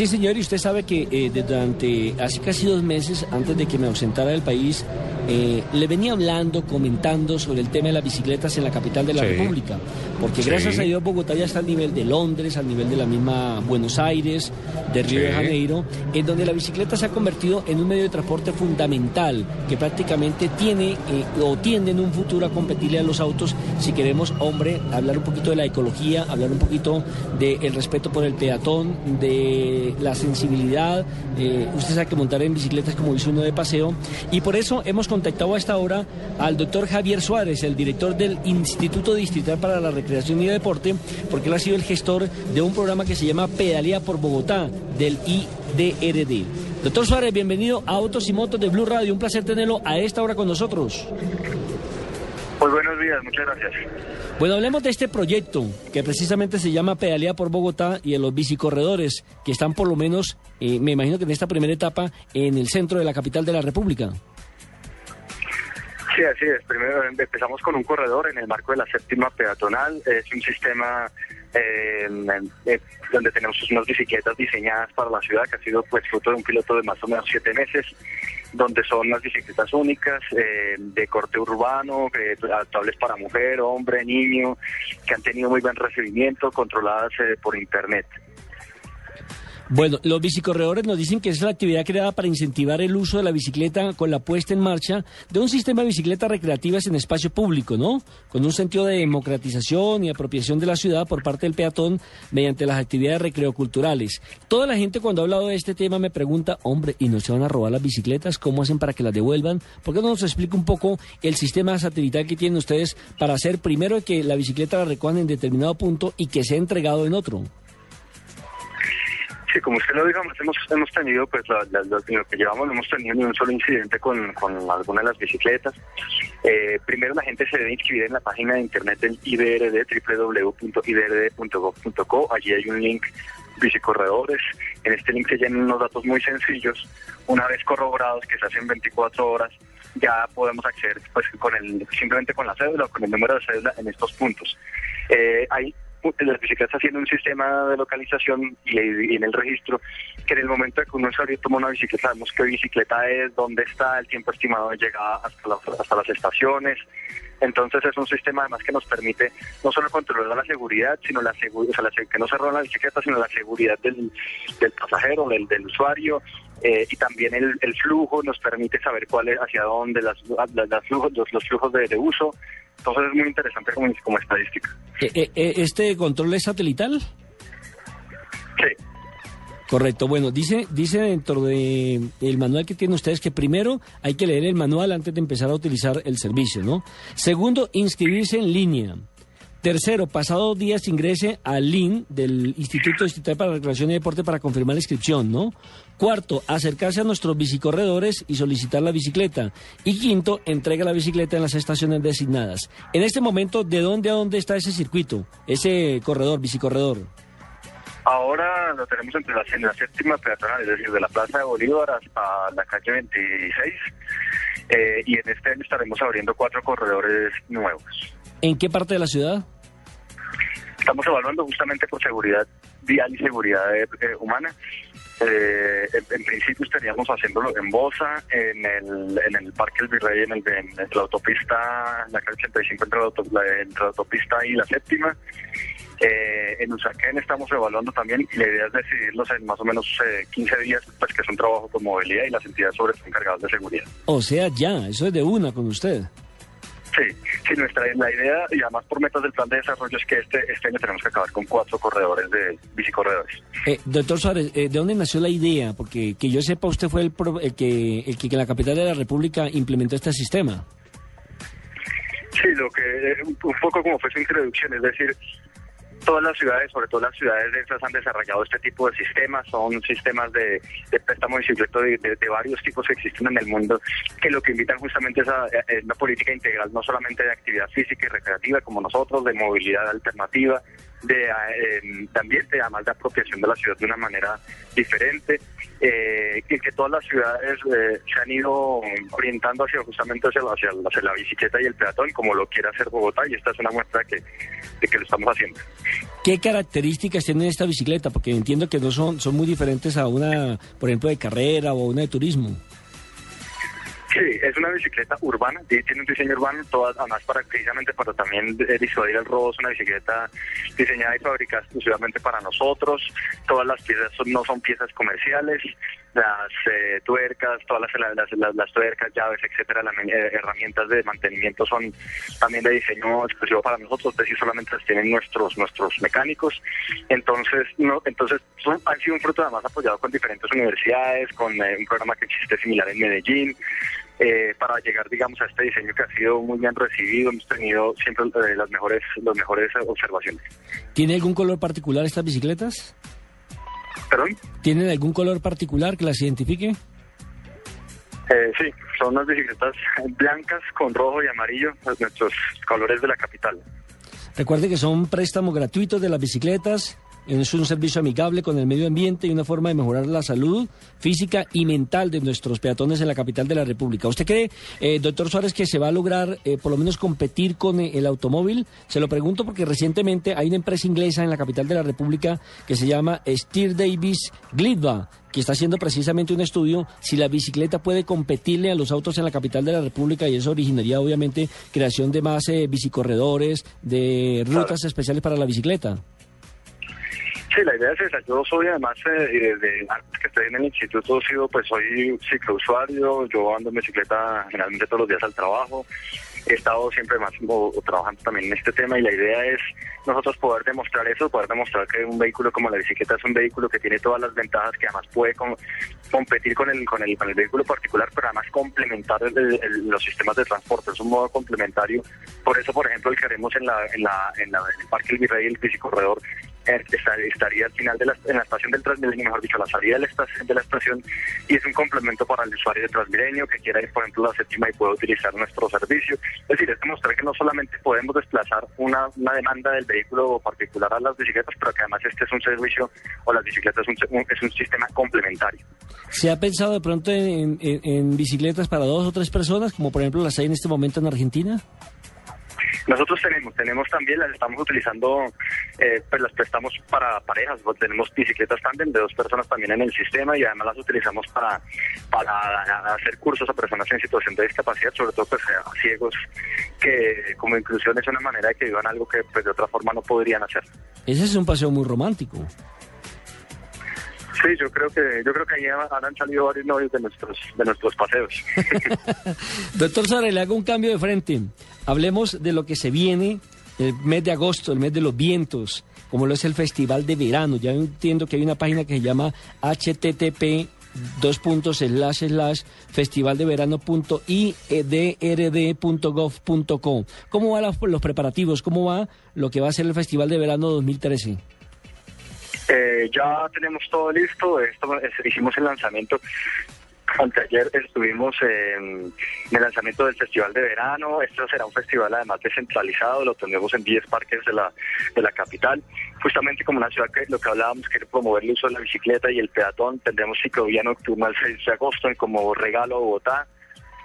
Sí, señor, y usted sabe que eh, durante hace casi dos meses, antes de que me ausentara del país, eh, le venía hablando, comentando sobre el tema de las bicicletas en la capital de la República. Porque gracias a Dios Bogotá ya está al nivel de Londres, al nivel de la misma Buenos Aires, de Río de Janeiro, en donde la bicicleta se ha convertido en un medio de transporte fundamental que prácticamente tiene eh, o tiende en un futuro a competirle a los autos si queremos, hombre, hablar un poquito de la ecología, hablar un poquito del respeto por el peatón, de la sensibilidad. Eh, usted sabe que montar en bicicleta es como dice uno de paseo. Y por eso hemos contactado a esta hora al doctor Javier Suárez, el director del Instituto Distrital para la Recreación y Deporte, porque él ha sido el gestor de un programa que se llama Pedalía por Bogotá, del IDRD. Doctor Suárez, bienvenido a Autos y Motos de Blue Radio. Un placer tenerlo a esta hora con nosotros. Pues buenos días, muchas gracias. Bueno, hablemos de este proyecto que precisamente se llama Pedalía por Bogotá y de los bicicorredores que están por lo menos, eh, me imagino que en esta primera etapa, en el centro de la capital de la República. Sí, así es. Primero empezamos con un corredor en el marco de la séptima peatonal. Es un sistema eh, donde tenemos unas bicicletas diseñadas para la ciudad que ha sido pues fruto de un piloto de más o menos siete meses donde son las bicicletas únicas eh, de corte urbano, eh, adaptables para mujer, hombre, niño, que han tenido muy buen recibimiento, controladas eh, por internet. Bueno, los bicicorredores nos dicen que es la actividad creada para incentivar el uso de la bicicleta con la puesta en marcha de un sistema de bicicletas recreativas en espacio público, ¿no? Con un sentido de democratización y apropiación de la ciudad por parte del peatón mediante las actividades recreoculturales. Toda la gente cuando ha hablado de este tema me pregunta, hombre, ¿y no se van a robar las bicicletas? ¿Cómo hacen para que las devuelvan? ¿Por qué no nos explica un poco el sistema satelital que tienen ustedes para hacer primero que la bicicleta la recojan en determinado punto y que sea entregado en otro? Como usted lo dijo, hemos, hemos tenido, pues lo, que llevamos, no hemos tenido ni un solo incidente con, con alguna de las bicicletas. Eh, primero, la gente se debe inscribir en la página de internet del IDRD, www.idrd.gov.co. Allí hay un link bicicorredores. En este link se llenan unos datos muy sencillos. Una vez corroborados, que se hacen 24 horas, ya podemos acceder pues con el simplemente con la cédula o con el número de cédula en estos puntos. Eh, las bicicletas haciendo un sistema de localización y, en el registro, que en el momento de que un usuario toma una bicicleta, sabemos qué bicicleta es, dónde está, el tiempo estimado de llegada hasta, hasta las estaciones. Entonces es un sistema además que nos permite no solo controlar la seguridad, sino la, o sea, que no se roban la bicicleta, sino la seguridad del, del pasajero, del, del usuario, eh, y también el, el, flujo nos permite saber cuál es, hacia dónde las, las, flujos, los, los flujos de, de uso entonces es muy interesante como, como estadística. Eh, eh, eh, ¿Este control es satelital? Sí. Correcto. Bueno, dice dice dentro de el manual que tienen ustedes que primero hay que leer el manual antes de empezar a utilizar el servicio, ¿no? Segundo, inscribirse en línea. Tercero, pasado días ingrese al link del Instituto Distrital para Recreación y Deporte para confirmar la inscripción, ¿no? Cuarto, acercarse a nuestros bicicorredores y solicitar la bicicleta. Y quinto, entrega la bicicleta en las estaciones designadas. En este momento, ¿de dónde a dónde está ese circuito, ese corredor, bicicorredor? Ahora lo tenemos entre la, en la séptima peatonal, es decir, de la Plaza de Bolívar hasta la calle 26. Eh, y en este año estaremos abriendo cuatro corredores nuevos. ¿En qué parte de la ciudad? Estamos evaluando justamente por seguridad vial y seguridad eh, humana. Eh, en, principio estaríamos haciéndolo en Bosa, en el, en el Parque El Virrey, en, el, en, la autopista, la calle 85 entre la, entre la autopista y la séptima. Eh, en Usaquén estamos evaluando también y la idea es decidirlos en más o menos 15 días, pues que es un trabajo con movilidad y las entidades sobre encargadas de seguridad. O sea, ya, eso es de una con usted. Sí, sí, nuestra la idea, y además por metas del plan de desarrollo, es que este, este año tenemos que acabar con cuatro corredores de bicicorredores. Eh, doctor Suárez, eh, ¿de dónde nació la idea? Porque que yo sepa, usted fue el, que, el que en la capital de la República implementó este sistema. Sí, lo que eh, un poco como fue su introducción, es decir, todas las ciudades, sobre todo las ciudades densas, han desarrollado este tipo de sistemas. Son sistemas de, préstamo de bicicleta de, varios tipos que existen en el mundo, que lo que invitan justamente es a, una política integral, no solamente de actividad física y recreativa como nosotros, de movilidad alternativa, de, eh, ambiente, además de apropiación de la ciudad de una manera diferente, eh, y que todas las ciudades eh, se han ido orientando hacia justamente hacia, hacia, la bicicleta y el peatón, como lo quiere hacer Bogotá, y esta es una muestra que, de que lo estamos haciendo. ¿Qué características tiene esta bicicleta? Porque entiendo que no son, son muy diferentes a una, por ejemplo, de carrera o una de turismo. Es una bicicleta urbana, tiene un diseño urbano, todas, además para precisamente para también disuadir el robo, es una bicicleta diseñada y fabricada exclusivamente para nosotros, todas las piezas no son piezas comerciales, las eh, tuercas, todas las, las, tuercas, llaves, etcétera, las eh, herramientas de mantenimiento son también de diseño exclusivo para nosotros, es decir, solamente las tienen nuestros nuestros mecánicos. Entonces, no, entonces son, han sido un fruto además apoyado con diferentes universidades, con eh, un programa que existe similar en Medellín. Para llegar, digamos, a este diseño que ha sido muy bien recibido, hemos tenido siempre las mejores, las mejores observaciones. ¿Tiene algún color particular estas bicicletas? ¿Perdón? ¿Tienen algún color particular que las identifique? Eh, sí, son unas bicicletas blancas con rojo y amarillo, nuestros colores de la capital. Recuerde que son préstamos gratuitos de las bicicletas es un servicio amigable con el medio ambiente y una forma de mejorar la salud física y mental de nuestros peatones en la capital de la República. ¿Usted cree, eh, doctor Suárez, que se va a lograr eh, por lo menos competir con eh, el automóvil? Se lo pregunto porque recientemente hay una empresa inglesa en la capital de la República que se llama Steer Davis Glidva que está haciendo precisamente un estudio si la bicicleta puede competirle a los autos en la capital de la República y eso originaría obviamente creación de más bicicorredores, de rutas especiales para la bicicleta. Sí, la idea es esa. Yo soy además, eh, de antes que estoy en el instituto, sido, pues soy ciclousuario, yo ando en bicicleta generalmente todos los días al trabajo. He estado siempre más trabajando también en este tema y la idea es nosotros poder demostrar eso, poder demostrar que un vehículo como la bicicleta es un vehículo que tiene todas las ventajas, que además puede competir con el, con el, con el vehículo particular, pero además complementar los sistemas de transporte. Es un modo complementario. Por eso, por ejemplo, el que haremos en, la, en, la, en, la, el Parque El Virrey, el bicicorredor, estaría al final de la, en la estación del Transmilenio, mejor dicho, la salida de la, estación, de la estación, y es un complemento para el usuario de Transmilenio que quiera ir, por ejemplo, a la séptima y pueda utilizar nuestro servicio. Es decir, es demostrar que no solamente podemos desplazar una, una demanda del vehículo particular a las bicicletas, pero que además este es un servicio o las bicicletas es un, es un sistema complementario. ¿Se ha pensado de pronto en, en bicicletas para dos o tres personas, como por ejemplo las hay en este momento en Argentina? Nosotros tenemos, tenemos también, las estamos utilizando, eh, pues las prestamos para parejas, pues tenemos bicicletas también de dos personas también en el sistema y además las utilizamos para, para hacer cursos a personas en situación de discapacidad, sobre todo pues a ciegos, que como inclusión es una manera de que vivan algo que pues de otra forma no podrían hacer. Ese es un paseo muy romántico. Sí, yo creo que yo creo que ahí han salido varios novios de nuestros de nuestros paseos. Doctor Sara, le hago un cambio de frente. Hablemos de lo que se viene el mes de agosto, el mes de los vientos, como lo es el Festival de Verano. Ya entiendo que hay una página que se llama http dos puntos slash slash festivaldeverano.idrd.gov.co. ¿Cómo van los preparativos? ¿Cómo va lo que va a ser el Festival de Verano 2013? Eh, ya tenemos todo listo. Esto, hicimos el lanzamiento. Anteayer estuvimos en, el lanzamiento del Festival de Verano. Esto será un festival además descentralizado. Lo tendremos en 10 parques de la, de la capital. Justamente como una ciudad que lo que hablábamos, quiere promover el uso de la bicicleta y el peatón. Tendremos ciclovía nocturna el 6 de agosto como regalo a Bogotá.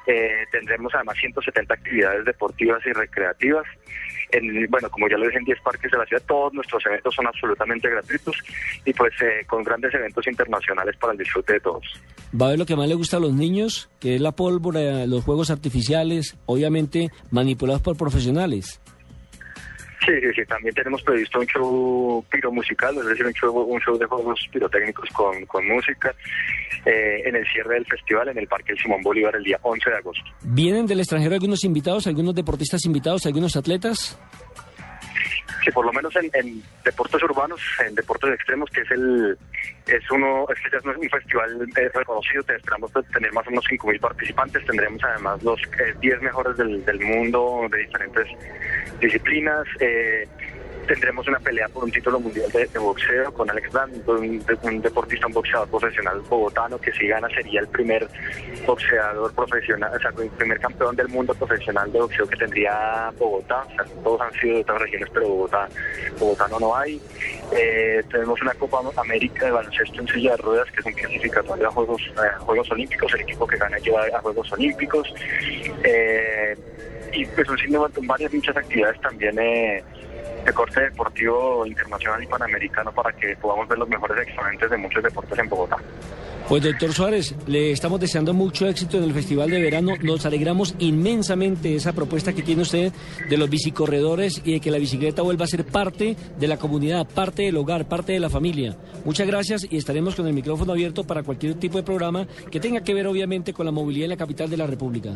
Eh, tendremos además 170 actividades deportivas y recreativas bueno, como ya lo dije, en 10 parques de la ciudad, todos nuestros eventos son absolutamente gratuitos y pues eh, con grandes eventos internacionales para el disfrute de todos. Va a ver lo que más le gusta a los niños, que es la pólvora, los juegos artificiales, obviamente manipulados por profesionales. Sí, sí, sí, también tenemos previsto un show piromusical, es decir, un show, un show de juegos pirotécnicos con, con música eh, en el cierre del festival en el Parque Simón Bolívar el día 11 de agosto. ¿Vienen del extranjero algunos invitados, algunos deportistas invitados, algunos atletas? Que por lo menos en, deportes urbanos, en deportes extremos, que es el es uno, es ya es un festival eh, reconocido, esperamos tener más o menos 5.000 participantes, tendremos además los 10 eh, mejores del, del, mundo de diferentes disciplinas. Eh, tendremos una pelea por un título mundial de, boxeo con Alex Brand, un, deportista, un boxeador profesional bogotano que si gana sería el primer boxeador profesional, o sea, el primer campeón del mundo profesional de boxeo que tendría Bogotá. O sea, todos han sido de otras regiones, pero Bogotá, Bogotano no hay. Eh, tenemos una Copa América de baloncesto en silla de ruedas, que es un clasificatorio a Juegos, eh, Juegos Olímpicos. El equipo que gana lleva a Juegos Olímpicos. Eh, y pues son varias muchas actividades también eh, de corte deportivo internacional y panamericano para que podamos ver los mejores exponentes de muchos deportes en Bogotá. Pues doctor Suárez, le estamos deseando mucho éxito en el Festival de Verano. Nos alegramos inmensamente de esa propuesta que tiene usted de los bicicorredores y de que la bicicleta vuelva a ser parte de la comunidad, parte del hogar, parte de la familia. Muchas gracias y estaremos con el micrófono abierto para cualquier tipo de programa que tenga que ver obviamente con la movilidad en la capital de la República.